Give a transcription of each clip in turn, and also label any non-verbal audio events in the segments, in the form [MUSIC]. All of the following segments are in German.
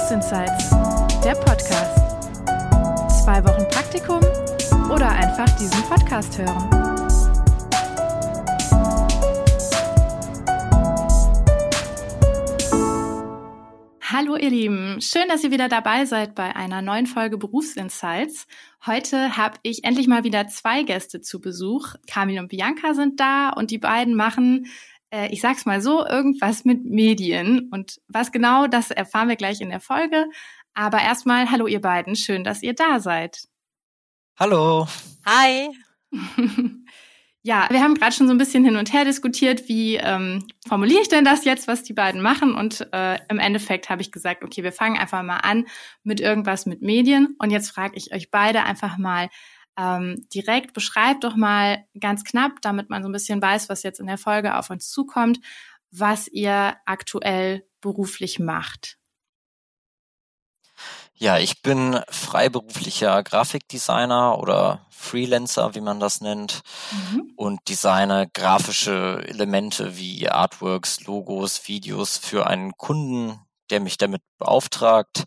Berufsinsights, der Podcast. Zwei Wochen Praktikum oder einfach diesen Podcast hören. Hallo ihr Lieben, schön, dass ihr wieder dabei seid bei einer neuen Folge Berufsinsights. Heute habe ich endlich mal wieder zwei Gäste zu Besuch. Kamil und Bianca sind da und die beiden machen ich sag's mal so, irgendwas mit Medien. Und was genau, das erfahren wir gleich in der Folge. Aber erstmal, hallo ihr beiden, schön, dass ihr da seid. Hallo. Hi. [LAUGHS] ja, wir haben gerade schon so ein bisschen hin und her diskutiert, wie ähm, formuliere ich denn das jetzt, was die beiden machen? Und äh, im Endeffekt habe ich gesagt, okay, wir fangen einfach mal an mit irgendwas mit Medien. Und jetzt frage ich euch beide einfach mal, ähm, direkt. Beschreibt doch mal ganz knapp, damit man so ein bisschen weiß, was jetzt in der Folge auf uns zukommt, was ihr aktuell beruflich macht. Ja, ich bin freiberuflicher Grafikdesigner oder Freelancer, wie man das nennt, mhm. und designe grafische Elemente wie Artworks, Logos, Videos für einen Kunden, der mich damit beauftragt.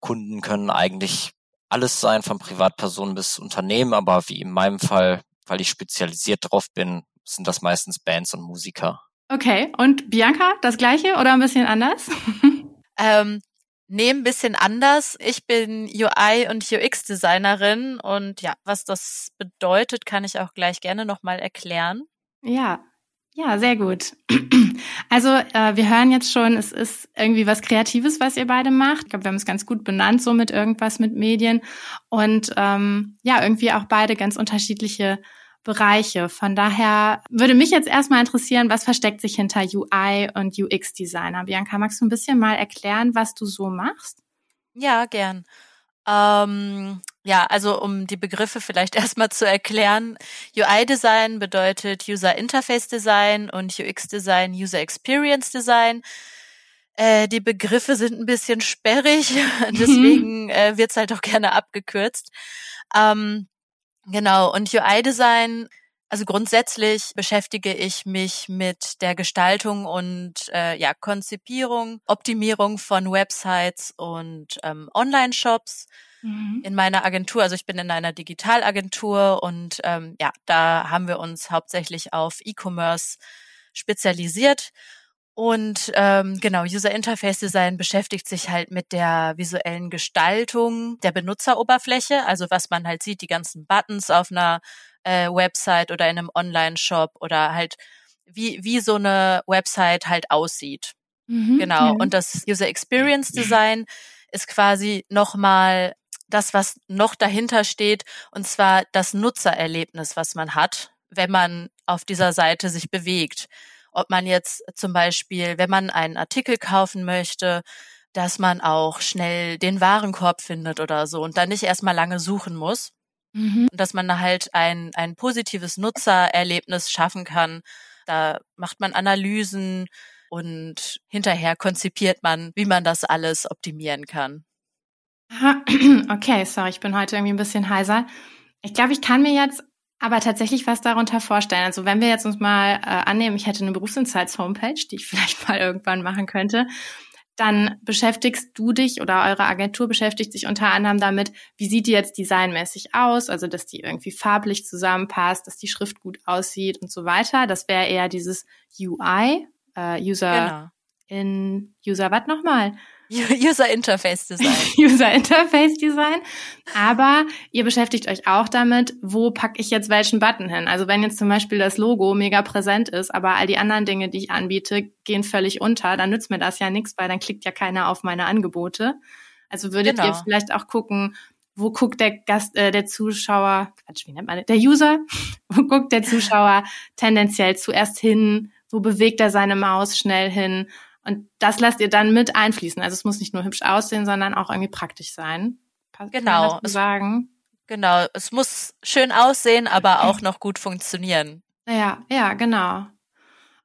Kunden können eigentlich alles sein, von Privatpersonen bis Unternehmen, aber wie in meinem Fall, weil ich spezialisiert drauf bin, sind das meistens Bands und Musiker. Okay, und Bianca, das gleiche oder ein bisschen anders? [LAUGHS] ähm, nee, ein bisschen anders. Ich bin UI und UX-Designerin und ja, was das bedeutet, kann ich auch gleich gerne nochmal erklären. Ja, ja, sehr gut. [CLEARS THROAT] Also äh, wir hören jetzt schon, es ist irgendwie was Kreatives, was ihr beide macht. Ich glaube, wir haben es ganz gut benannt, so mit irgendwas mit Medien. Und ähm, ja, irgendwie auch beide ganz unterschiedliche Bereiche. Von daher würde mich jetzt erstmal interessieren, was versteckt sich hinter UI und UX-Designer? Bianca, magst du ein bisschen mal erklären, was du so machst? Ja, gern. Ähm, ja, also um die Begriffe vielleicht [LAUGHS] erstmal zu erklären. UI-Design bedeutet User Interface Design und UX-Design User Experience Design. Äh, die Begriffe sind ein bisschen sperrig, [LAUGHS] deswegen äh, wird's halt auch gerne abgekürzt. Ähm, genau, und UI-Design also grundsätzlich beschäftige ich mich mit der Gestaltung und äh, ja, Konzipierung, Optimierung von Websites und ähm, Online-Shops mhm. in meiner Agentur. Also ich bin in einer Digitalagentur und ähm, ja, da haben wir uns hauptsächlich auf E-Commerce spezialisiert. Und ähm, genau, User Interface Design beschäftigt sich halt mit der visuellen Gestaltung der Benutzeroberfläche, also was man halt sieht, die ganzen Buttons auf einer äh, Website oder in einem Online-Shop oder halt wie, wie so eine Website halt aussieht. Mhm, genau. Ja. Und das User Experience Design ist quasi nochmal das, was noch dahinter steht, und zwar das Nutzererlebnis, was man hat, wenn man auf dieser Seite sich bewegt. Ob man jetzt zum Beispiel, wenn man einen Artikel kaufen möchte, dass man auch schnell den Warenkorb findet oder so und dann nicht erstmal lange suchen muss. Mhm. Dass man da halt ein, ein positives Nutzererlebnis schaffen kann. Da macht man Analysen und hinterher konzipiert man, wie man das alles optimieren kann. [CLEARS THROAT] Okay, sorry, ich bin heute irgendwie ein bisschen heiser. Ich glaube, ich kann mir jetzt aber tatsächlich was darunter vorstellen. Also wenn wir jetzt uns mal äh, annehmen, ich hätte eine Berufsinsights-Homepage, die ich [LAUGHS] vielleicht mal irgendwann machen könnte dann beschäftigst du dich oder eure Agentur beschäftigt sich unter anderem damit, wie sieht die jetzt designmäßig aus, also dass die irgendwie farblich zusammenpasst, dass die Schrift gut aussieht und so weiter. Das wäre eher dieses UI, äh, User genau. in User was nochmal? [LAUGHS] User Interface Design. [LAUGHS] User Interface Design. Aber ihr beschäftigt euch auch damit, wo packe ich jetzt welchen Button hin? Also wenn jetzt zum Beispiel das Logo mega präsent ist, aber all die anderen Dinge, die ich anbiete, gehen völlig unter, dann nützt mir das ja nichts, weil dann klickt ja keiner auf meine Angebote. Also würdet genau. ihr vielleicht auch gucken, wo guckt der Gast, äh, der Zuschauer, Quatsch, wie nennt man das? Der User, [LAUGHS] wo guckt der Zuschauer tendenziell zuerst hin? Wo bewegt er seine Maus schnell hin? Und das lasst ihr dann mit einfließen. Also es muss nicht nur hübsch aussehen, sondern auch irgendwie praktisch sein. genau. sagen? Genau. Es muss schön aussehen, aber [CLEARS THROAT] auch noch gut funktionieren. Ja, ja, genau.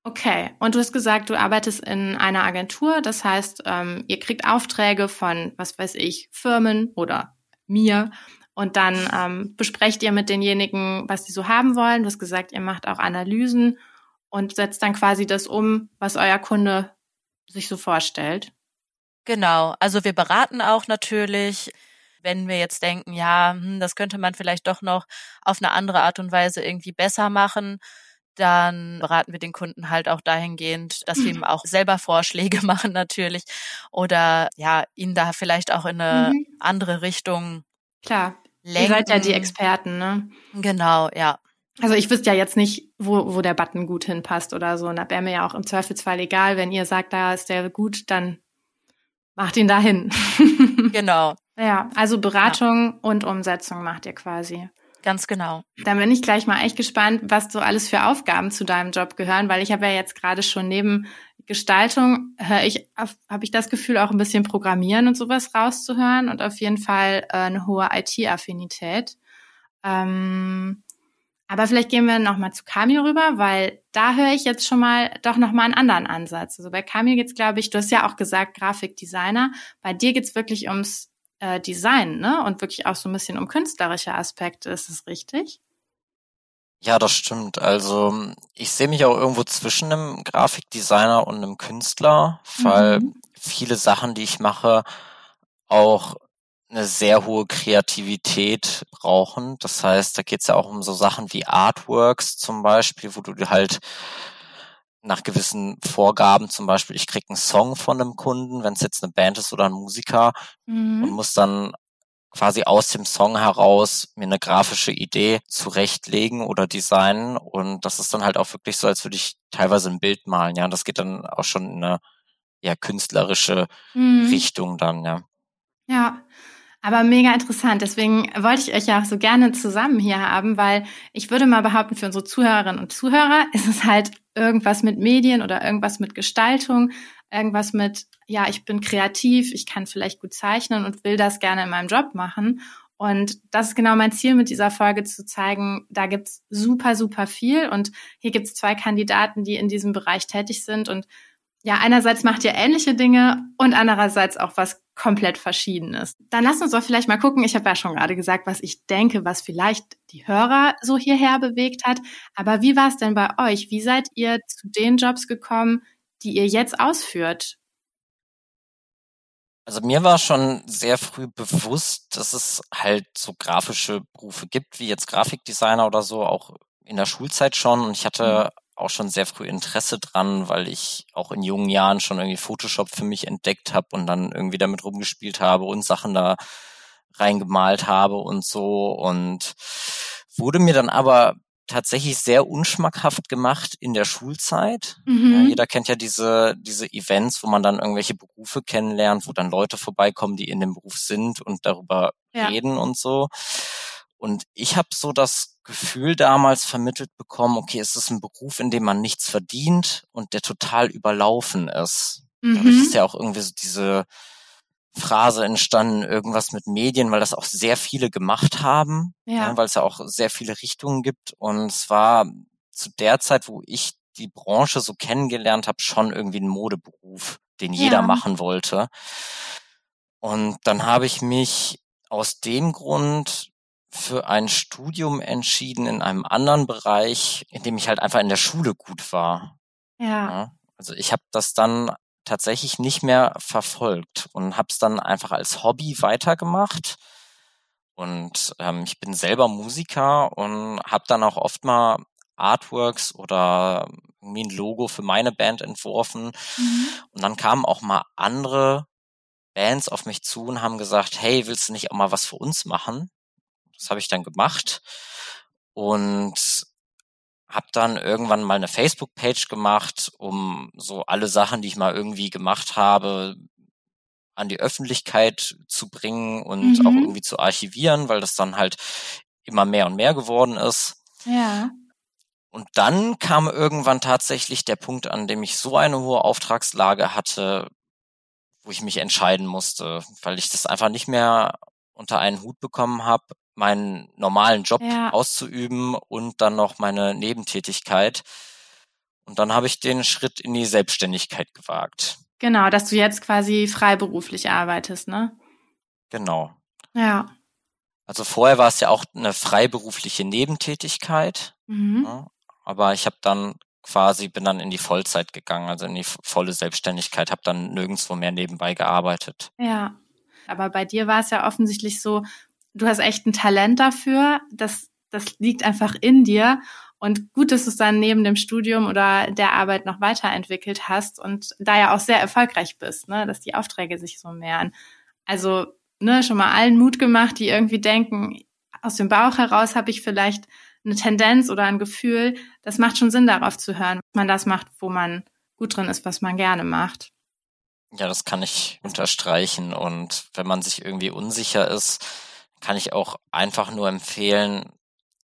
Okay. Und du hast gesagt, du arbeitest in einer Agentur. Das heißt, ähm, ihr kriegt Aufträge von, was weiß ich, Firmen oder mir. Und dann ähm, besprecht ihr mit denjenigen, was die so haben wollen. Du hast gesagt, ihr macht auch Analysen und setzt dann quasi das um, was euer Kunde sich so vorstellt. Genau, also wir beraten auch natürlich, wenn wir jetzt denken, ja, hm, das könnte man vielleicht doch noch auf eine andere Art und Weise irgendwie besser machen, dann beraten wir den Kunden halt auch dahingehend, dass wir ihm auch selber Vorschläge [LAUGHS] machen natürlich oder ja, ihn da vielleicht auch in eine mhm. andere Richtung Klar. Lenken. Ihr seid ja die Experten, ne? Genau, ja. Also ich wüsste ja jetzt nicht, wo, wo der Button gut hinpasst oder so. Und da wäre mir ja auch im Zweifelsfall egal, wenn ihr sagt, da ist der gut, dann macht ihn dahin. [LAUGHS] genau. Ja, also Beratung ja. und Umsetzung macht ihr quasi. Ganz genau. Dann bin ich gleich mal echt gespannt, was so alles für Aufgaben zu deinem Job gehören, weil ich habe ja jetzt gerade schon neben Gestaltung höre ich, habe ich das Gefühl, auch ein bisschen Programmieren und sowas rauszuhören und auf jeden Fall äh, eine hohe IT-Affinität. Ähm, aber vielleicht gehen wir nochmal zu Camille rüber, weil da höre ich jetzt schon mal doch nochmal einen anderen Ansatz. Also bei Camille geht's, glaube ich, du hast ja auch gesagt, Grafikdesigner. Bei dir geht's wirklich ums äh, Design, ne? Und wirklich auch so ein bisschen um künstlerische Aspekte. Ist es richtig? Ja, das stimmt. Also ich sehe mich auch irgendwo zwischen einem Grafikdesigner und einem Künstler, weil mhm. viele Sachen, die ich mache, auch eine sehr hohe Kreativität brauchen. Das heißt, da geht es ja auch um so Sachen wie Artworks zum Beispiel, wo du halt nach gewissen Vorgaben, zum Beispiel, ich krieg einen Song von einem Kunden, wenn es jetzt eine Band ist oder ein Musiker, mhm. und muss dann quasi aus dem Song heraus mir eine grafische Idee zurechtlegen oder designen. Und das ist dann halt auch wirklich so, als würde ich teilweise ein Bild malen. Ja, das geht dann auch schon in eine ja, künstlerische mhm. Richtung dann, ja. Ja, aber mega interessant. Deswegen wollte ich euch ja auch so gerne zusammen hier haben, weil ich würde mal behaupten, für unsere Zuhörerinnen und Zuhörer ist es halt irgendwas mit Medien oder irgendwas mit Gestaltung, irgendwas mit, ja, ich bin kreativ, ich kann vielleicht gut zeichnen und will das gerne in meinem Job machen. Und das ist genau mein Ziel mit dieser Folge zu zeigen, da gibt's super, super viel. Und hier gibt's zwei Kandidaten, die in diesem Bereich tätig sind. Und ja, einerseits macht ihr ähnliche Dinge und andererseits auch was komplett Verschiedenes. Dann lasst uns doch vielleicht mal gucken. Ich habe ja schon gerade gesagt, was ich denke, was vielleicht die Hörer so hierher bewegt hat. Aber wie war es denn bei euch? Wie seid ihr zu den Jobs gekommen, die ihr jetzt ausführt? Also mir war schon sehr früh bewusst, dass es halt so grafische Berufe gibt, wie jetzt Grafikdesigner oder so, auch in der Schulzeit schon. Und ich hatte mhm auch schon sehr früh Interesse dran, weil ich auch in jungen Jahren schon irgendwie Photoshop für mich entdeckt habe und dann irgendwie damit rumgespielt habe und Sachen da reingemalt habe und so und wurde mir dann aber tatsächlich sehr unschmackhaft gemacht in der Schulzeit. Mhm. Ja, jeder kennt ja diese, diese Events, wo man dann irgendwelche Berufe kennenlernt, wo dann Leute vorbeikommen, die in dem Beruf sind und darüber ja. reden und so. Und ich habe so das Gefühl damals vermittelt bekommen, okay, es ist ein Beruf, in dem man nichts verdient und der total überlaufen ist. Mhm. Dadurch ist ja auch irgendwie so diese Phrase entstanden, irgendwas mit Medien, weil das auch sehr viele gemacht haben, ja. ja weil es ja auch sehr viele Richtungen gibt. Und es war zu der Zeit, wo ich die Branche so kennengelernt habe, schon irgendwie ein Modeberuf, den jeder ja. machen wollte. Und dann habe ich mich aus dem Grund für ein Studium entschieden in einem anderen Bereich, in dem ich halt einfach in der Schule gut war. Ja. ja also ich habe das dann tatsächlich nicht mehr verfolgt und habe es dann einfach als Hobby weitergemacht. Und ähm, ich bin selber Musiker und habe dann auch oft mal Artworks oder irgendwie ein Logo für meine Band entworfen. Mhm. Und dann kamen auch mal andere Bands auf mich zu und haben gesagt, hey, willst du nicht auch mal was für uns machen? Das habe ich dann gemacht und habe dann irgendwann mal eine Facebook-Page gemacht, um so alle Sachen, die ich mal irgendwie gemacht habe, an die Öffentlichkeit zu bringen und mhm. auch irgendwie zu archivieren, weil das dann halt immer mehr und mehr geworden ist. Ja. Und dann kam irgendwann tatsächlich der Punkt, an dem ich so eine hohe Auftragslage hatte, wo ich mich entscheiden musste, weil ich das einfach nicht mehr unter einen Hut bekommen habe, meinen normalen Job ja. auszuüben und dann noch meine Nebentätigkeit. Und dann habe ich den Schritt in die Selbstständigkeit gewagt. Genau, dass du jetzt quasi freiberuflich arbeitest, ne? Genau. Ja. Also vorher war es ja auch eine freiberufliche Nebentätigkeit. Mhm. Ja, aber ich habe dann quasi, bin dann in die Vollzeit gegangen, also in die volle Selbstständigkeit, habe dann nirgendwo mehr nebenbei gearbeitet. Ja, aber bei dir war es ja offensichtlich so, du hast echt ein Talent dafür, das, das liegt einfach in dir. Und gut, dass du es dann neben dem Studium oder der Arbeit noch weiterentwickelt hast und da ja auch sehr erfolgreich bist, ne, dass die Aufträge sich so mehren. Also, ne, schon mal allen Mut gemacht, die irgendwie denken, aus dem Bauch heraus habe ich vielleicht eine Tendenz oder ein Gefühl, das macht schon Sinn, darauf zu hören, dass man das macht, wo man gut drin ist, was man gerne macht. Ja, das kann ich unterstreichen. Und wenn man sich irgendwie unsicher ist, kann ich auch einfach nur empfehlen,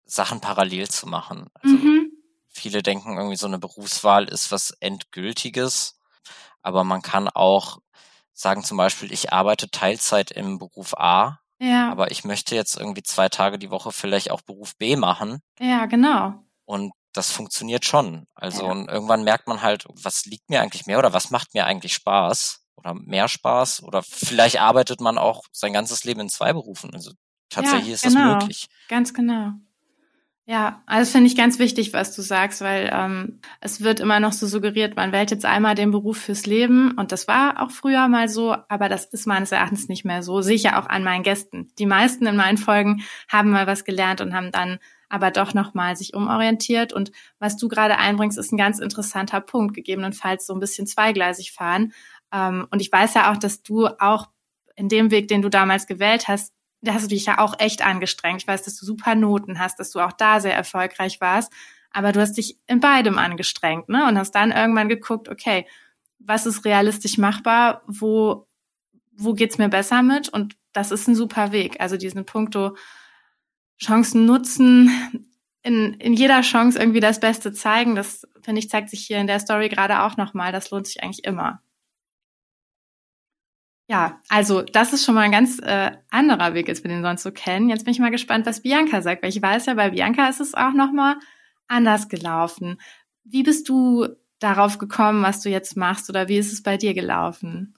Sachen parallel zu machen. Also mhm. viele denken irgendwie so eine Berufswahl ist was Endgültiges, aber man kann auch sagen zum Beispiel, ich arbeite Teilzeit im Beruf A ja. Aber ich möchte jetzt irgendwie zwei Tage die Woche vielleicht auch Beruf B machen. Ja, genau. Und das funktioniert schon. Also ja. und irgendwann merkt man halt, was liegt mir eigentlich mehr oder was macht mir eigentlich Spaß oder mehr Spaß oder vielleicht arbeitet man auch sein ganzes Leben in zwei Berufen. Also tatsächlich ja, ist genau. das möglich. Ganz genau. Ja, also finde ich ganz wichtig, was du sagst, weil ähm, es wird immer noch so suggeriert, man wählt jetzt einmal den Beruf fürs Leben und das war auch früher mal so, aber das ist meines Erachtens nicht mehr so. Sehe ich ja auch an meinen Gästen. Die meisten in meinen Folgen haben mal was gelernt und haben dann aber doch nochmal sich umorientiert. Und was du gerade einbringst, ist ein ganz interessanter Punkt, gegebenenfalls so ein bisschen zweigleisig fahren. Ähm, und ich weiß ja auch, dass du auch in dem Weg, den du damals gewählt hast, da hast du dich ja auch echt angestrengt. Ich weiß, dass du super Noten hast, dass du auch da sehr erfolgreich warst. Aber du hast dich in beidem angestrengt, ne? Und hast dann irgendwann geguckt, okay, was ist realistisch machbar? Wo, wo geht's mir besser mit? Und das ist ein super Weg. Also diesen Punkto Chancen nutzen, in, in jeder Chance irgendwie das Beste zeigen. Das, finde ich, zeigt sich hier in der Story gerade auch nochmal. Das lohnt sich eigentlich immer. Ja, also das ist schon mal ein ganz äh, anderer Weg, als wir den sonst so kennen. Jetzt bin ich mal gespannt, was Bianca sagt, weil ich weiß ja, bei Bianca ist es auch noch mal anders gelaufen. Wie bist du darauf gekommen, was du jetzt machst, oder wie ist es bei dir gelaufen?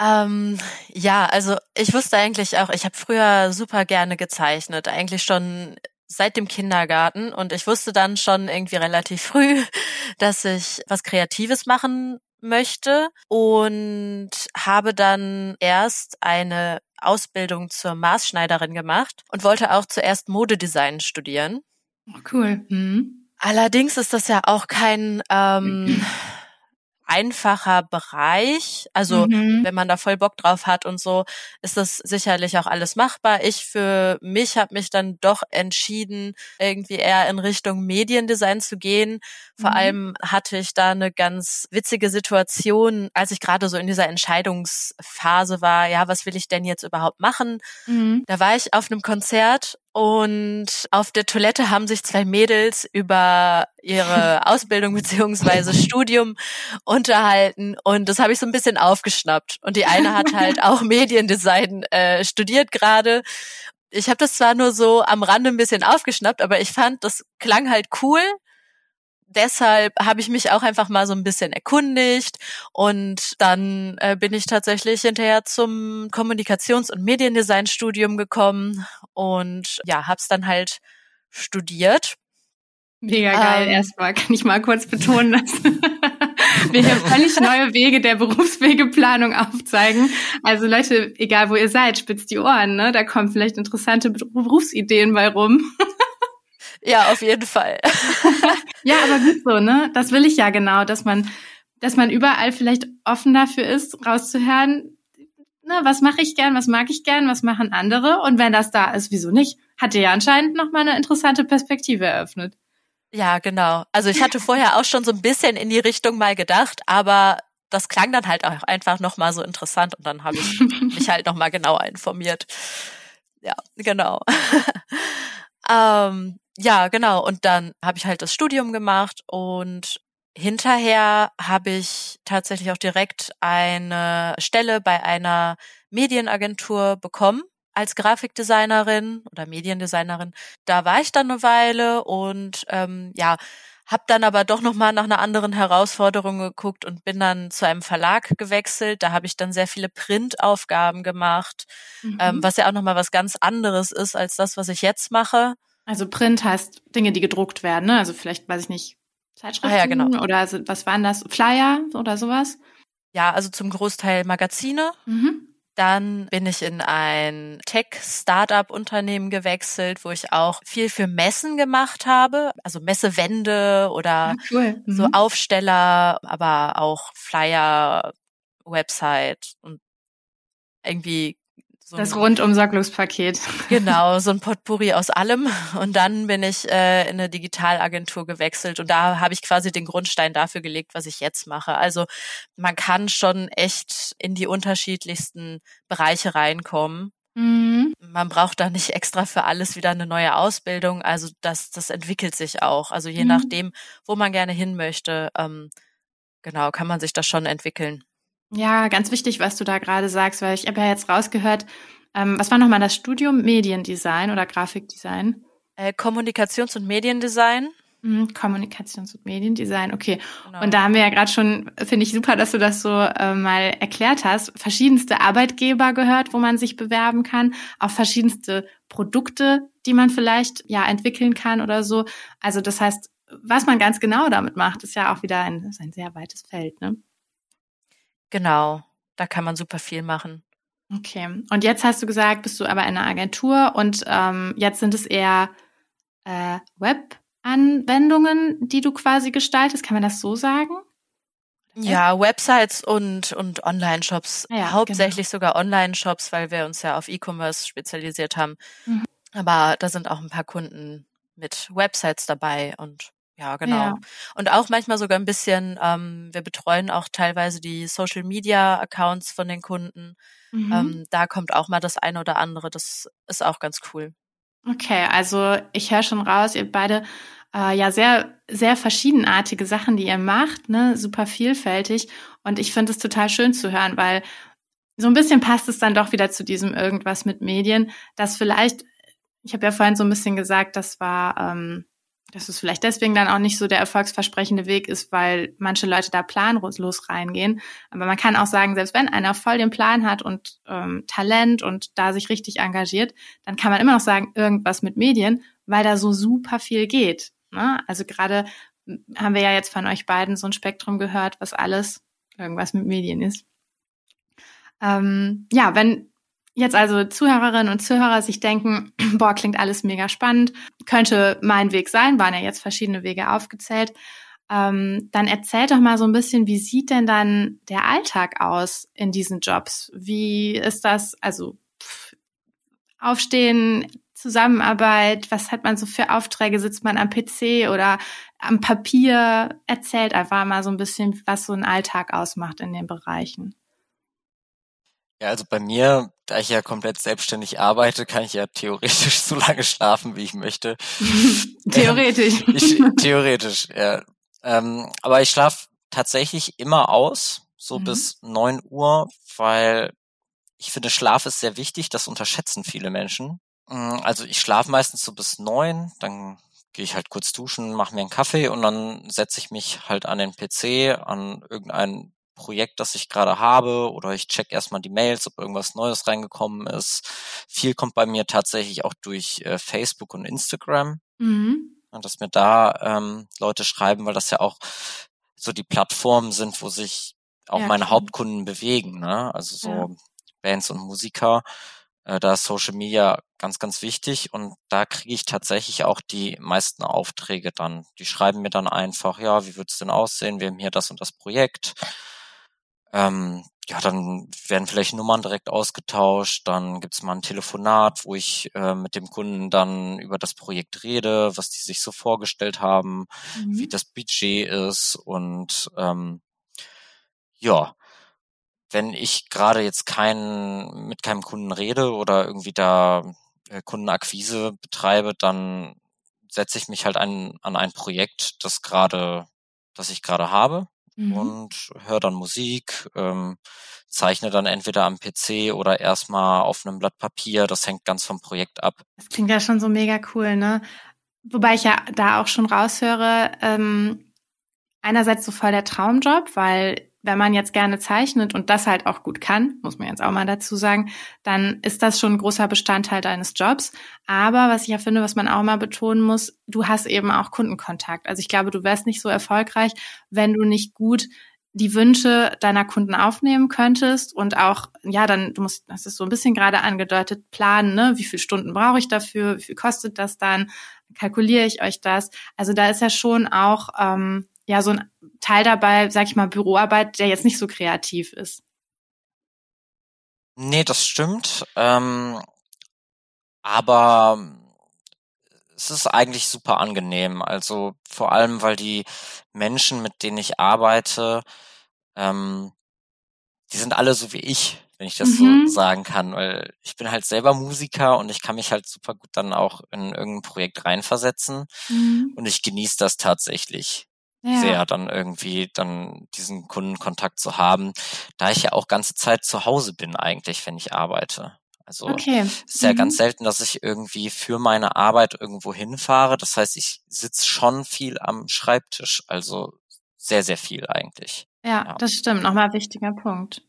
Ähm, ja, also ich wusste eigentlich auch, ich habe früher super gerne gezeichnet, eigentlich schon seit dem Kindergarten und ich wusste dann schon irgendwie relativ früh, [LAUGHS] dass ich was Kreatives machen möchte und habe dann erst eine Ausbildung zur Maßschneiderin gemacht und wollte auch zuerst Modedesign studieren. Oh, cool. Mhm. Allerdings ist das ja auch kein ähm, [CLEARS THROAT] einfacher Bereich. Also mhm. wenn man da voll Bock drauf hat und so, ist das sicherlich auch alles machbar. Ich für mich habe mich dann doch entschieden, irgendwie eher in Richtung Mediendesign zu gehen. Vor mhm. allem hatte ich da eine ganz witzige Situation, als ich gerade so in dieser Entscheidungsphase war, ja, was will ich denn jetzt überhaupt machen? Mhm. Da war ich auf einem Konzert und auf der Toilette haben sich zwei Mädels über ihre [LAUGHS] Ausbildung beziehungsweise Studium unterhalten und das habe ich so ein bisschen aufgeschnappt. Und die eine hat halt [LAUGHS] auch Mediendesign äh, studiert gerade. Ich habe das zwar nur so am Rande ein bisschen aufgeschnappt, aber ich fand, das klang halt cool deshalb habe ich mich auch einfach mal so ein bisschen erkundigt und dann äh, bin ich tatsächlich hinterher zum Kommunikations- und Mediendesign-Studium gekommen und ja, hab's dann halt studiert. Mega geil. Ähm, Erstmal kann ich mal kurz betonen, dass [LAUGHS] wir hier völlig neue Wege der Berufswegeplanung aufzeigen. Also Leute, egal wo ihr seid, spitzt die Ohren, ne? Da kommen vielleicht interessante Berufsideen bei rum. Ja, auf jeden Fall. [LAUGHS] ja, aber gut so, ne? Das will ich ja genau, dass man, dass man überall vielleicht offen dafür ist, rauszuhören, ne, was mache ich gern, was mag ich gern, was machen andere und wenn das da ist, wieso nicht? Hat dir ja anscheinend nochmal eine interessante Perspektive eröffnet. Ja, genau. Also ich hatte vorher auch schon so ein bisschen in die Richtung mal gedacht, aber das klang dann halt auch einfach nochmal so interessant und dann habe ich [LAUGHS] mich halt nochmal genauer informiert. Ja, genau. [LAUGHS] ähm, ja, genau. Und dann habe ich halt das Studium gemacht und hinterher habe ich tatsächlich auch direkt eine Stelle bei einer Medienagentur bekommen als Grafikdesignerin oder Mediendesignerin. Da war ich dann eine Weile und ähm, ja, habe dann aber doch noch mal nach einer anderen Herausforderung geguckt und bin dann zu einem Verlag gewechselt. Da habe ich dann sehr viele Printaufgaben gemacht, ähm, mhm. ähm, was ja auch noch mal was ganz anderes ist als das, was ich jetzt mache. Also Print heißt Dinge, die gedruckt werden, ne? Also vielleicht, weiß ich nicht, Zeitschriften ah, ja, genau. oder was waren das? Flyer oder sowas? Ja, also zum Großteil Magazine. Mhm. Dann bin ich in ein Tech-Startup-Unternehmen gewechselt, wo ich auch viel für Messen gemacht habe, also Messewände oder ah, cool. mhm. so Aufsteller, aber auch Flyer, Website und irgendwie so das Rundum-Sorglos-Paket. [LAUGHS] Genau, so ein Potpourri aus allem. Und dann bin ich äh, in eine Digitalagentur gewechselt und da habe ich quasi den Grundstein dafür gelegt, was ich jetzt mache. Also man kann schon echt in die unterschiedlichsten Bereiche reinkommen. Mhm. Man braucht da nicht extra für alles wieder eine neue Ausbildung. Also das, das entwickelt sich auch. Also je mhm. nachdem, wo man gerne hin möchte, ähm, genau, kann man sich das schon entwickeln. Ja, ganz wichtig, was du da gerade sagst, weil ich habe ja jetzt rausgehört, ähm, was war nochmal das Studium Mediendesign oder Grafikdesign? Äh, Kommunikations- und Mediendesign. Mhm, Kommunikations- und Mediendesign, okay. Genau. Und da haben wir ja gerade schon, finde ich super, dass du das so äh, mal erklärt hast, verschiedenste Arbeitgeber gehört, wo man sich bewerben kann, auch verschiedenste Produkte, die man vielleicht ja entwickeln kann oder so. Also das heißt, was man ganz genau damit macht, ist ja auch wieder ein, ein sehr weites Feld, ne? Genau, da kann man super viel machen. Okay. Und jetzt hast du gesagt, bist du aber in einer Agentur und ähm, jetzt sind es eher äh, Web-Anwendungen, die du quasi gestaltest. Kann man das so sagen? Ja, Websites und, und Online-Shops. Ah ja, Hauptsächlich genau. sogar Online-Shops, weil wir uns ja auf E-Commerce spezialisiert haben. Mhm. Aber da sind auch ein paar Kunden mit Websites dabei und ja, genau. Ja. Und auch manchmal sogar ein bisschen, ähm, wir betreuen auch teilweise die Social Media Accounts von den Kunden. Mhm. Ähm, da kommt auch mal das eine oder andere. Das ist auch ganz cool. Okay, also ich höre schon raus, ihr beide äh, ja sehr, sehr verschiedenartige Sachen, die ihr macht, ne, super vielfältig. Und ich finde es total schön zu hören, weil so ein bisschen passt es dann doch wieder zu diesem irgendwas mit Medien, dass vielleicht, ich habe ja vorhin so ein bisschen gesagt, das war ähm, dass es vielleicht deswegen dann auch nicht so der erfolgsversprechende Weg ist, weil manche Leute da planlos reingehen. Aber man kann auch sagen, selbst wenn einer voll den Plan hat und ähm, Talent und da sich richtig engagiert, dann kann man immer noch sagen, irgendwas mit Medien, weil da so super viel geht. Ne? Also gerade haben wir ja jetzt von euch beiden so ein Spektrum gehört, was alles irgendwas mit Medien ist. Ähm, ja, wenn jetzt also Zuhörerinnen und Zuhörer sich denken, [CLEARS THROAT] boah, klingt alles mega spannend, könnte mein Weg sein, waren ja jetzt verschiedene Wege aufgezählt, ähm, dann erzählt doch mal so ein bisschen, wie sieht denn dann der Alltag aus in diesen Jobs? Wie ist das, also pff, Aufstehen, Zusammenarbeit, was hat man so für Aufträge? Sitzt man am PC oder am Papier? Erzählt einfach mal so ein bisschen, was so ein Alltag ausmacht in den Bereichen. Ja, also bei mir, da ich ja komplett selbstständig arbeite, kann ich ja theoretisch [LAUGHS] so lange schlafen, wie ich möchte. [LAUGHS] theoretisch. Ähm, ich, theoretisch, ja. Ähm, aber ich schlafe tatsächlich immer aus, so mhm. bis neun Uhr, weil ich finde, Schlaf ist sehr wichtig. Das unterschätzen viele Menschen. Mm, also ich schlafe meistens so bis neun, dann gehe ich halt kurz duschen, mache mir einen Kaffee und dann setze ich mich halt an den PC, an irgendein Projekt, das ich gerade habe, oder ich check erstmal die Mails, ob irgendwas Neues reingekommen ist. Viel kommt bei mir tatsächlich auch durch äh, Facebook und Instagram. Mhm. Und dass mir da ähm, Leute schreiben, weil das ja auch so die Plattformen sind, wo sich auch ja, meine klar. Hauptkunden bewegen, ne? Also so ja. Bands und Musiker. Äh, da ist Social Media ganz, ganz wichtig und da kriege ich tatsächlich auch die meisten Aufträge dann. Die schreiben mir dann einfach, ja, wie wird's denn aussehen? Wir haben hier das und das Projekt. Ähm, ja, dann werden vielleicht Nummern direkt ausgetauscht, dann gibt's mal ein Telefonat, wo ich äh, mit dem Kunden dann über das Projekt rede, was die sich so vorgestellt haben, mhm. wie das Budget ist und ähm, ja, wenn ich gerade jetzt keinen mit keinem Kunden rede oder irgendwie da äh, Kundenakquise betreibe, dann setze ich mich halt an, an ein Projekt, das gerade, das ich gerade habe mhm. und höre dann Musik, ähm, zeichne dann entweder am PC oder erstmal auf einem Blatt Papier. Das hängt ganz vom Projekt ab. Das klingt ja schon so mega cool, ne? Wobei ich ja da auch schon raushöre, ähm, einerseits so voll der Traumjob, weil wenn man jetzt gerne zeichnet und das halt auch gut kann, muss man jetzt auch mal dazu sagen, dann ist das schon ein großer Bestandteil deines Jobs. Aber was ich ja finde, was man auch mal betonen muss, du hast eben auch Kundenkontakt. Also ich glaube, du wärst nicht so erfolgreich, wenn du nicht gut die Wünsche deiner Kunden aufnehmen könntest und auch, ja, dann, du musst, das ist so ein bisschen gerade angedeutet, planen, ne? Wie viele Stunden brauche ich dafür? Wie viel kostet das dann? Kalkuliere ich euch das? Also da ist ja schon auch, ähm, ja, so ein Teil dabei, sag ich mal, Büroarbeit, der jetzt nicht so kreativ ist. Nee, das stimmt. Ähm, aber es ist eigentlich super angenehm. Also vor allem, weil die Menschen, mit denen ich arbeite, ähm, die sind alle so wie ich, wenn ich das mhm. so sagen kann, weil ich bin halt selber Musiker und ich kann mich halt super gut dann auch in irgendein Projekt reinversetzen mhm. und ich genieße das tatsächlich ja. sehr, dann irgendwie dann diesen Kundenkontakt zu haben, da ich ja auch ganze Zeit zu Hause bin eigentlich, wenn ich arbeite. Also okay. ist ja mhm. ganz selten, dass ich irgendwie für meine Arbeit irgendwo hinfahre. Das heißt, ich sitze schon viel am Schreibtisch, also sehr, sehr viel eigentlich. Ja, ja. das stimmt. Nochmal ein wichtiger Punkt.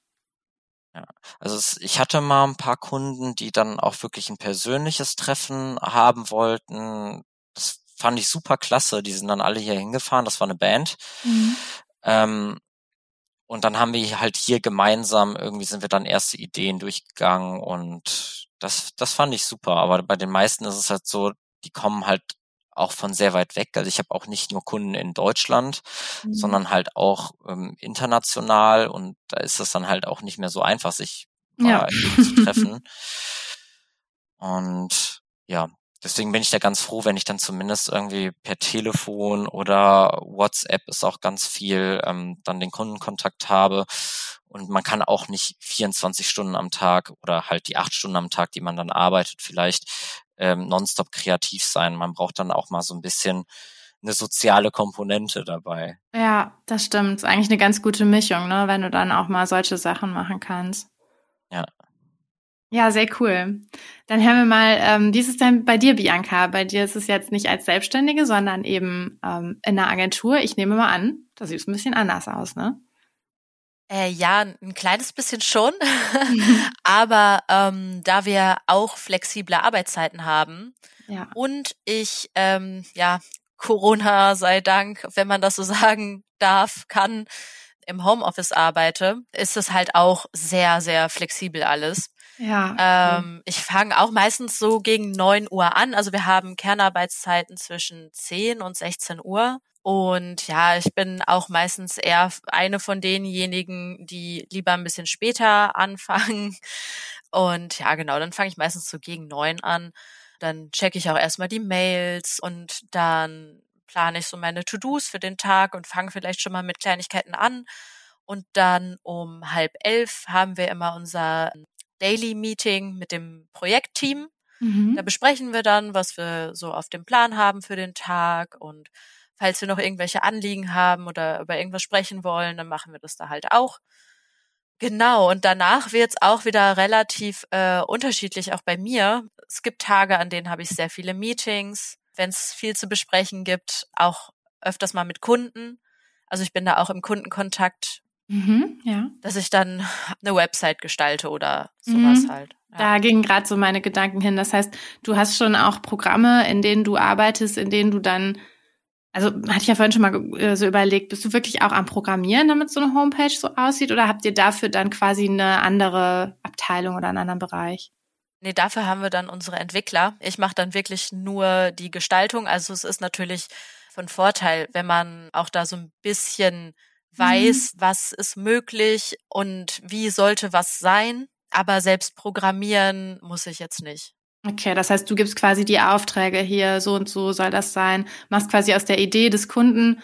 Ja, also es, ich hatte mal ein paar Kunden, die dann auch wirklich ein persönliches Treffen haben wollten. Das fand ich super klasse. Die sind dann alle hier hingefahren. Das war eine Band. Mhm. Ähm, und dann haben wir halt hier gemeinsam, irgendwie sind wir dann erste Ideen durchgegangen und das, das fand ich super. Aber bei den meisten ist es halt so, die kommen halt auch von sehr weit weg. Also ich habe auch nicht nur Kunden in Deutschland, mhm. sondern halt auch ähm, international und da ist es dann halt auch nicht mehr so einfach, sich ja. zu treffen. [LAUGHS] und ja, deswegen bin ich da ganz froh, wenn ich dann zumindest irgendwie per Telefon oder WhatsApp ist auch ganz viel, ähm, dann den Kundenkontakt habe. Und man kann auch nicht 24 Stunden am Tag oder halt die acht Stunden am Tag, die man dann arbeitet, vielleicht ähm, nonstop kreativ sein. Man braucht dann auch mal so ein bisschen eine soziale Komponente dabei. Ja, das stimmt. Ist eigentlich eine ganz gute Mischung, ne? wenn du dann auch mal solche Sachen machen kannst. Ja. Ja, sehr cool. Dann hören wir mal, ähm, wie ist es denn bei dir, Bianca? Bei dir ist es jetzt nicht als Selbstständige, sondern eben ähm, in einer Agentur. Ich nehme mal an, das sieht ein bisschen anders aus, ne? Äh, ja, ein kleines bisschen schon. [LAUGHS] [LAUGHS] Aber ähm, da wir auch flexible Arbeitszeiten haben ja. und ich, ähm, ja, Corona sei Dank, wenn man das so sagen darf, kann, im Homeoffice arbeite, ist es halt auch sehr, sehr flexibel alles. Ja. Ähm, ich fange auch meistens so gegen neun Uhr an. Also wir haben Kernarbeitszeiten zwischen 10 und 16 Uhr. Und ja, ich bin auch meistens eher eine von denjenigen, die lieber ein bisschen später [LAUGHS] anfangen. Und ja, genau, dann fange ich meistens so gegen neun an. Dann checke ich auch erstmal die Mails und dann plane ich so meine To-Dos für den Tag und fange vielleicht schon mal mit Kleinigkeiten an. Und dann um halb elf haben wir immer unser Daily Meeting mit dem Projektteam. Mhm. Da besprechen wir dann, was wir so auf dem Plan haben für den Tag und falls wir noch irgendwelche Anliegen haben oder über irgendwas sprechen wollen, dann machen wir das da halt auch. Genau, und danach wird's auch wieder relativ äh, unterschiedlich, auch bei mir. Es gibt Tage, an denen habe ich sehr viele Meetings, wenn es viel zu besprechen gibt, auch öfters mal mit Kunden. Also ich bin da auch im Kundenkontakt Mhm, ja. Dass ich dann eine Website gestalte oder sowas mhm. halt. Ja. Da gingen gerade so meine Gedanken hin. Das heißt, du hast schon auch Programme, in denen du arbeitest, in denen du dann, also hatte ich ja vorhin schon mal äh, so überlegt, bist du wirklich auch am Programmieren, damit so eine Homepage so aussieht, oder habt ihr dafür dann quasi eine andere Abteilung oder einen anderen Bereich? Nee, dafür haben wir dann unsere Entwickler. Ich mache dann wirklich nur die Gestaltung. Also es ist natürlich von Vorteil, wenn man auch da so ein bisschen weiß, mhm. was ist möglich und wie sollte was sein. Aber selbst programmieren muss ich jetzt nicht. Okay, das heißt, du gibst quasi die Aufträge hier, so und so soll das sein, machst quasi aus der Idee des Kunden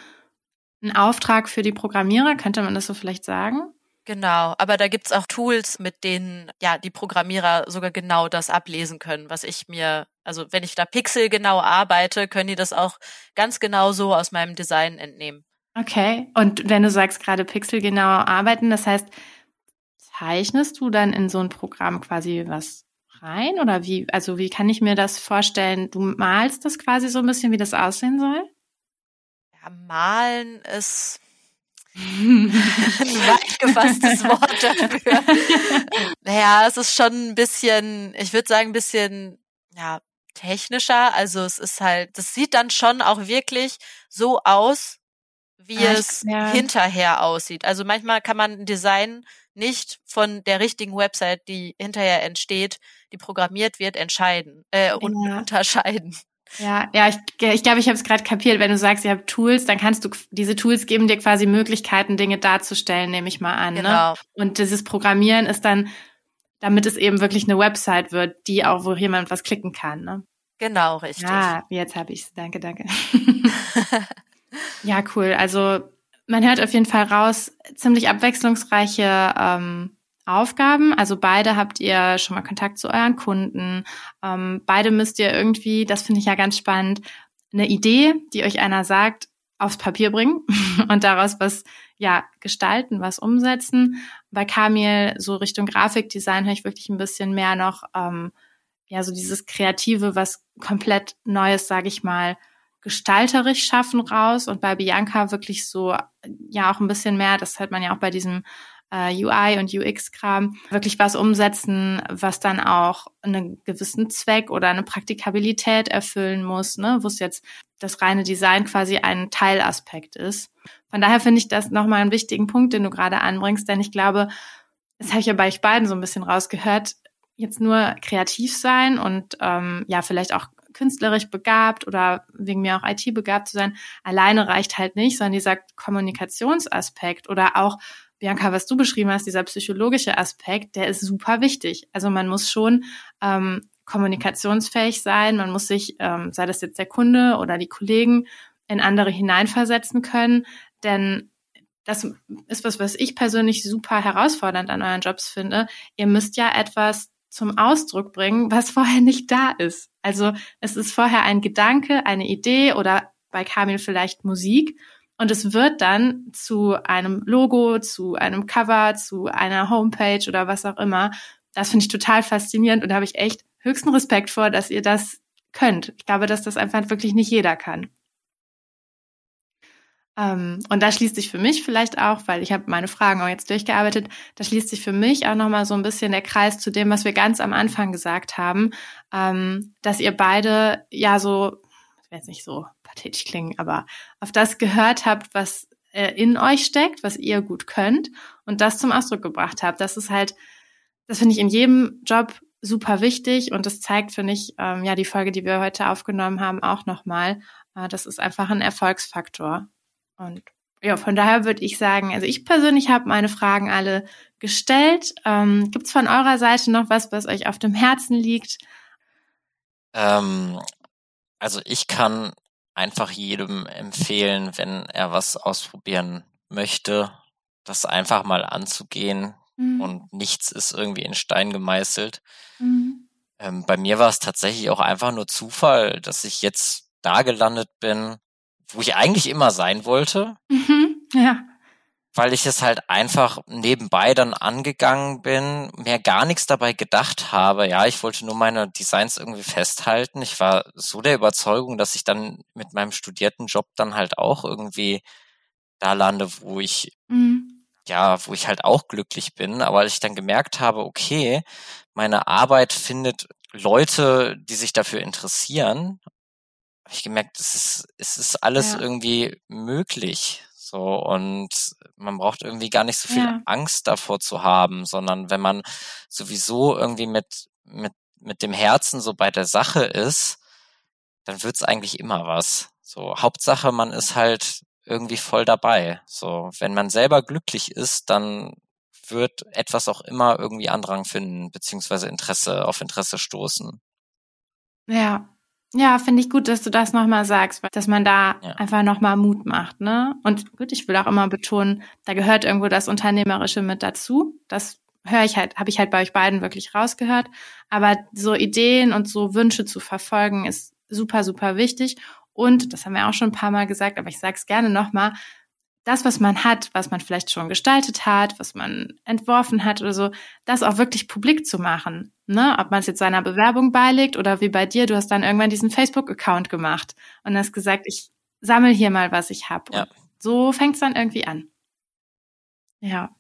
einen Auftrag für die Programmierer, könnte man das so vielleicht sagen? Genau, aber da gibt's auch Tools, mit denen ja die Programmierer sogar genau das ablesen können, was ich mir, also wenn ich da Pixel genau arbeite, können die das auch ganz genau so aus meinem Design entnehmen. Okay. Und wenn du sagst gerade pixelgenau arbeiten, das heißt, zeichnest du dann in so ein Programm quasi was rein oder wie, also wie kann ich mir das vorstellen? Du malst das quasi so ein bisschen, wie das aussehen soll? Ja, malen ist, [LAUGHS] ein weit gefasstes Wort dafür. naja, es ist schon ein bisschen, ich würde sagen, ein bisschen, ja, technischer. Also es ist halt, das sieht dann schon auch wirklich so aus, wie ah, es ja. hinterher aussieht. Also manchmal kann man ein Design nicht von der richtigen Website, die hinterher entsteht, die programmiert wird, entscheiden äh, und ja. unterscheiden. Ja, ja, ich glaube, ich, glaub, ich habe es gerade kapiert. Wenn du sagst, ihr habt Tools, dann kannst du diese Tools geben dir quasi Möglichkeiten, Dinge darzustellen, nehme ich mal an. Ne? Genau. Ne? Und dieses Programmieren ist dann, damit es eben wirklich eine Website wird, die auch, wo jemand was klicken kann. Ne? Genau, richtig. Ja, jetzt habe ich's. Danke, danke. [LAUGHS] ja, cool. Also man hört auf jeden Fall raus, ziemlich abwechslungsreiche ähm, Aufgaben. Also beide habt ihr schon mal Kontakt zu euren Kunden. Ähm, beide müsst ihr irgendwie, das finde ich ja ganz spannend, eine Idee, die euch einer sagt, aufs Papier bringen [LAUGHS] und daraus was ja gestalten, was umsetzen. Bei Kamil so Richtung Grafikdesign höre ich wirklich ein bisschen mehr noch ähm, ja so dieses Kreative, was komplett Neues, sage ich mal, gestalterisch schaffen raus und bei Bianca wirklich so ja auch ein bisschen mehr, das hört man ja auch bei diesem äh, UI und UX-Kram, wirklich was umsetzen, was dann auch einen gewissen Zweck oder eine Praktikabilität erfüllen muss, ne, wo es jetzt das reine Design quasi ein Teilaspekt ist. Von daher finde ich das nochmal einen wichtigen Punkt, den du gerade anbringst, denn ich glaube, das habe ich ja bei euch beiden so ein bisschen rausgehört, jetzt nur kreativ sein und ähm, ja, vielleicht auch künstlerisch begabt oder wegen mir auch IT begabt zu sein, alleine reicht halt nicht, sondern dieser Kommunikationsaspekt oder auch Bianca, was du beschrieben hast, dieser psychologische Aspekt, der ist super wichtig. Also man muss schon ähm, kommunikationsfähig sein, man muss sich, ähm, sei das jetzt der Kunde oder die Kollegen, in andere hineinversetzen können, denn das ist was, was ich persönlich super herausfordernd an euren Jobs finde. Ihr müsst ja etwas zum Ausdruck bringen, was vorher nicht da ist. Also es ist vorher ein Gedanke, eine Idee oder bei Kamil vielleicht Musik und es wird dann zu einem Logo, zu einem Cover, zu einer Homepage oder was auch immer. Das finde ich total faszinierend und da habe ich echt höchsten Respekt vor, dass ihr das könnt. Ich glaube, dass das einfach wirklich nicht jeder kann. Ähm, und da schließt sich für mich vielleicht auch, weil ich habe meine Fragen auch jetzt durchgearbeitet, da schließt sich für mich auch nochmal so ein bisschen der Kreis zu dem, was wir ganz am Anfang gesagt haben, ähm, dass ihr beide ja so, ich will jetzt nicht so pathetisch klingen, aber auf das gehört habt, was äh, in euch steckt, was ihr gut könnt und das zum Ausdruck gebracht habt. Das ist halt, das finde ich in jedem Job super wichtig und das zeigt, finde ich, ähm, ja, die Folge, die wir heute aufgenommen haben, auch nochmal. Äh, das ist einfach ein Erfolgsfaktor. Und ja, von daher würde ich sagen, also ich persönlich habe meine Fragen alle gestellt. Ähm, Gibt es von eurer Seite noch was, was euch auf dem Herzen liegt? Ähm, also ich kann einfach jedem empfehlen, wenn er was ausprobieren möchte, das einfach mal anzugehen mhm. und nichts ist irgendwie in Stein gemeißelt. Mhm. Ähm, bei mir war es tatsächlich auch einfach nur Zufall, dass ich jetzt da gelandet bin, wo ich eigentlich immer sein wollte. Mhm, ja. Weil ich es halt einfach nebenbei dann angegangen bin, mir gar nichts dabei gedacht habe. Ja, ich wollte nur meine Designs irgendwie festhalten. Ich war so der Überzeugung, dass ich dann mit meinem studierten Job dann halt auch irgendwie da lande, wo ich, mhm. ja, wo ich halt auch glücklich bin. Aber als ich dann gemerkt habe, okay, meine Arbeit findet Leute, die sich dafür interessieren habe ich gemerkt, es ist, es ist alles ja. irgendwie möglich. So, und man braucht irgendwie gar nicht so viel ja. Angst davor zu haben, sondern wenn man sowieso irgendwie mit, mit, mit dem Herzen so bei der Sache ist, dann wird's eigentlich immer was. So, Hauptsache, man ist halt irgendwie voll dabei. So, wenn man selber glücklich ist, dann wird etwas auch immer irgendwie Andrang finden, beziehungsweise Interesse auf Interesse stoßen. Ja, ja, finde ich gut, dass du das nochmal sagst, dass man da ja. einfach nochmal Mut macht, ne? Und gut, ich will auch immer betonen, da gehört irgendwo das Unternehmerische mit dazu. Das höre ich halt, habe ich halt bei euch beiden wirklich rausgehört. Aber so Ideen und so Wünsche zu verfolgen ist super, super wichtig. Und, das haben wir auch schon ein paar Mal gesagt, aber ich sage es gerne nochmal, das, was man hat, was man vielleicht schon gestaltet hat, was man entworfen hat oder so, das auch wirklich publik zu machen. Ne? Ob man es jetzt seiner Bewerbung beilegt oder wie bei dir, du hast dann irgendwann diesen Facebook-Account gemacht und hast gesagt, ich sammle hier mal, was ich habe. Ja. So fängt es dann irgendwie an. Ja.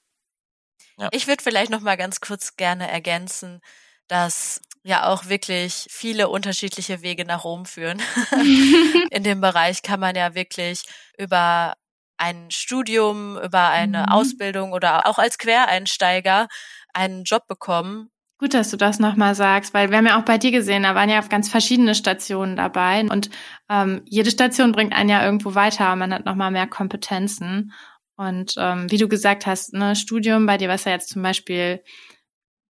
ja. Ich würde vielleicht noch mal ganz kurz gerne ergänzen, dass ja auch wirklich viele unterschiedliche Wege nach Rom führen. [LAUGHS] In dem Bereich kann man ja wirklich über ein Studium, über eine mhm. Ausbildung oder auch als Quereinsteiger einen Job bekommen. Gut, dass du das nochmal sagst, weil wir haben ja auch bei dir gesehen, da waren ja ganz verschiedene Stationen dabei und ähm, jede Station bringt einen ja irgendwo weiter, man hat nochmal mehr Kompetenzen. Und ähm, wie du gesagt hast, ne, Studium, bei dir war es ja jetzt zum Beispiel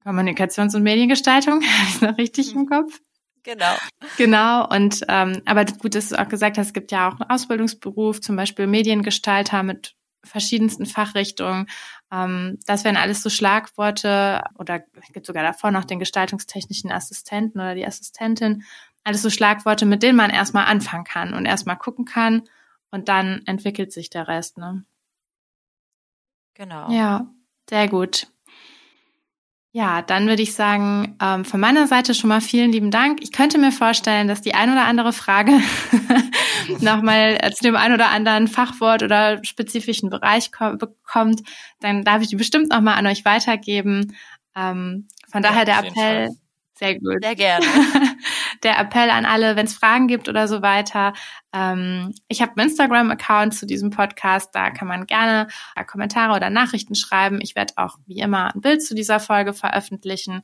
Kommunikations- und Mediengestaltung, [LAUGHS] habe ich noch richtig im Kopf? Genau. Genau. Und ähm, aber gut, dass du auch gesagt hast, es gibt ja auch einen Ausbildungsberuf, zum Beispiel Mediengestalter mit verschiedensten Fachrichtungen. Ähm, das wären alles so Schlagworte oder es gibt sogar davor noch den gestaltungstechnischen Assistenten oder die Assistentin. Alles so Schlagworte, mit denen man erstmal anfangen kann und erstmal gucken kann und dann entwickelt sich der Rest. Ne? Genau. Ja, sehr gut. Ja, dann würde ich sagen, ähm, von meiner Seite schon mal vielen lieben Dank. Ich könnte mir vorstellen, dass die ein oder andere Frage [LAUGHS] nochmal äh, zu dem ein oder anderen Fachwort oder spezifischen Bereich bekommt. Dann darf ich die bestimmt nochmal an euch weitergeben. Ähm, von daher der Appell, sehr gut. Sehr gerne. [LAUGHS] Der Appell an alle, wenn es Fragen gibt oder so weiter. Ähm, ich habe einen Instagram-Account zu diesem Podcast. Da kann man gerne Kommentare oder Nachrichten schreiben. Ich werde auch wie immer ein Bild zu dieser Folge veröffentlichen.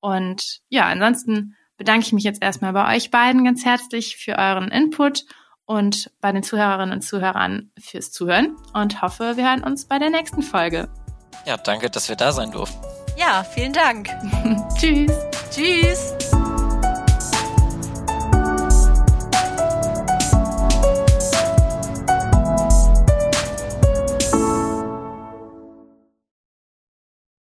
Und ja, ansonsten bedanke ich mich jetzt erstmal bei euch beiden ganz herzlich für euren Input und bei den Zuhörerinnen und Zuhörern fürs Zuhören und hoffe, wir hören uns bei der nächsten Folge. Ja, danke, dass wir da sein durften. Ja, vielen Dank. [LAUGHS] Tschüss. Tschüss.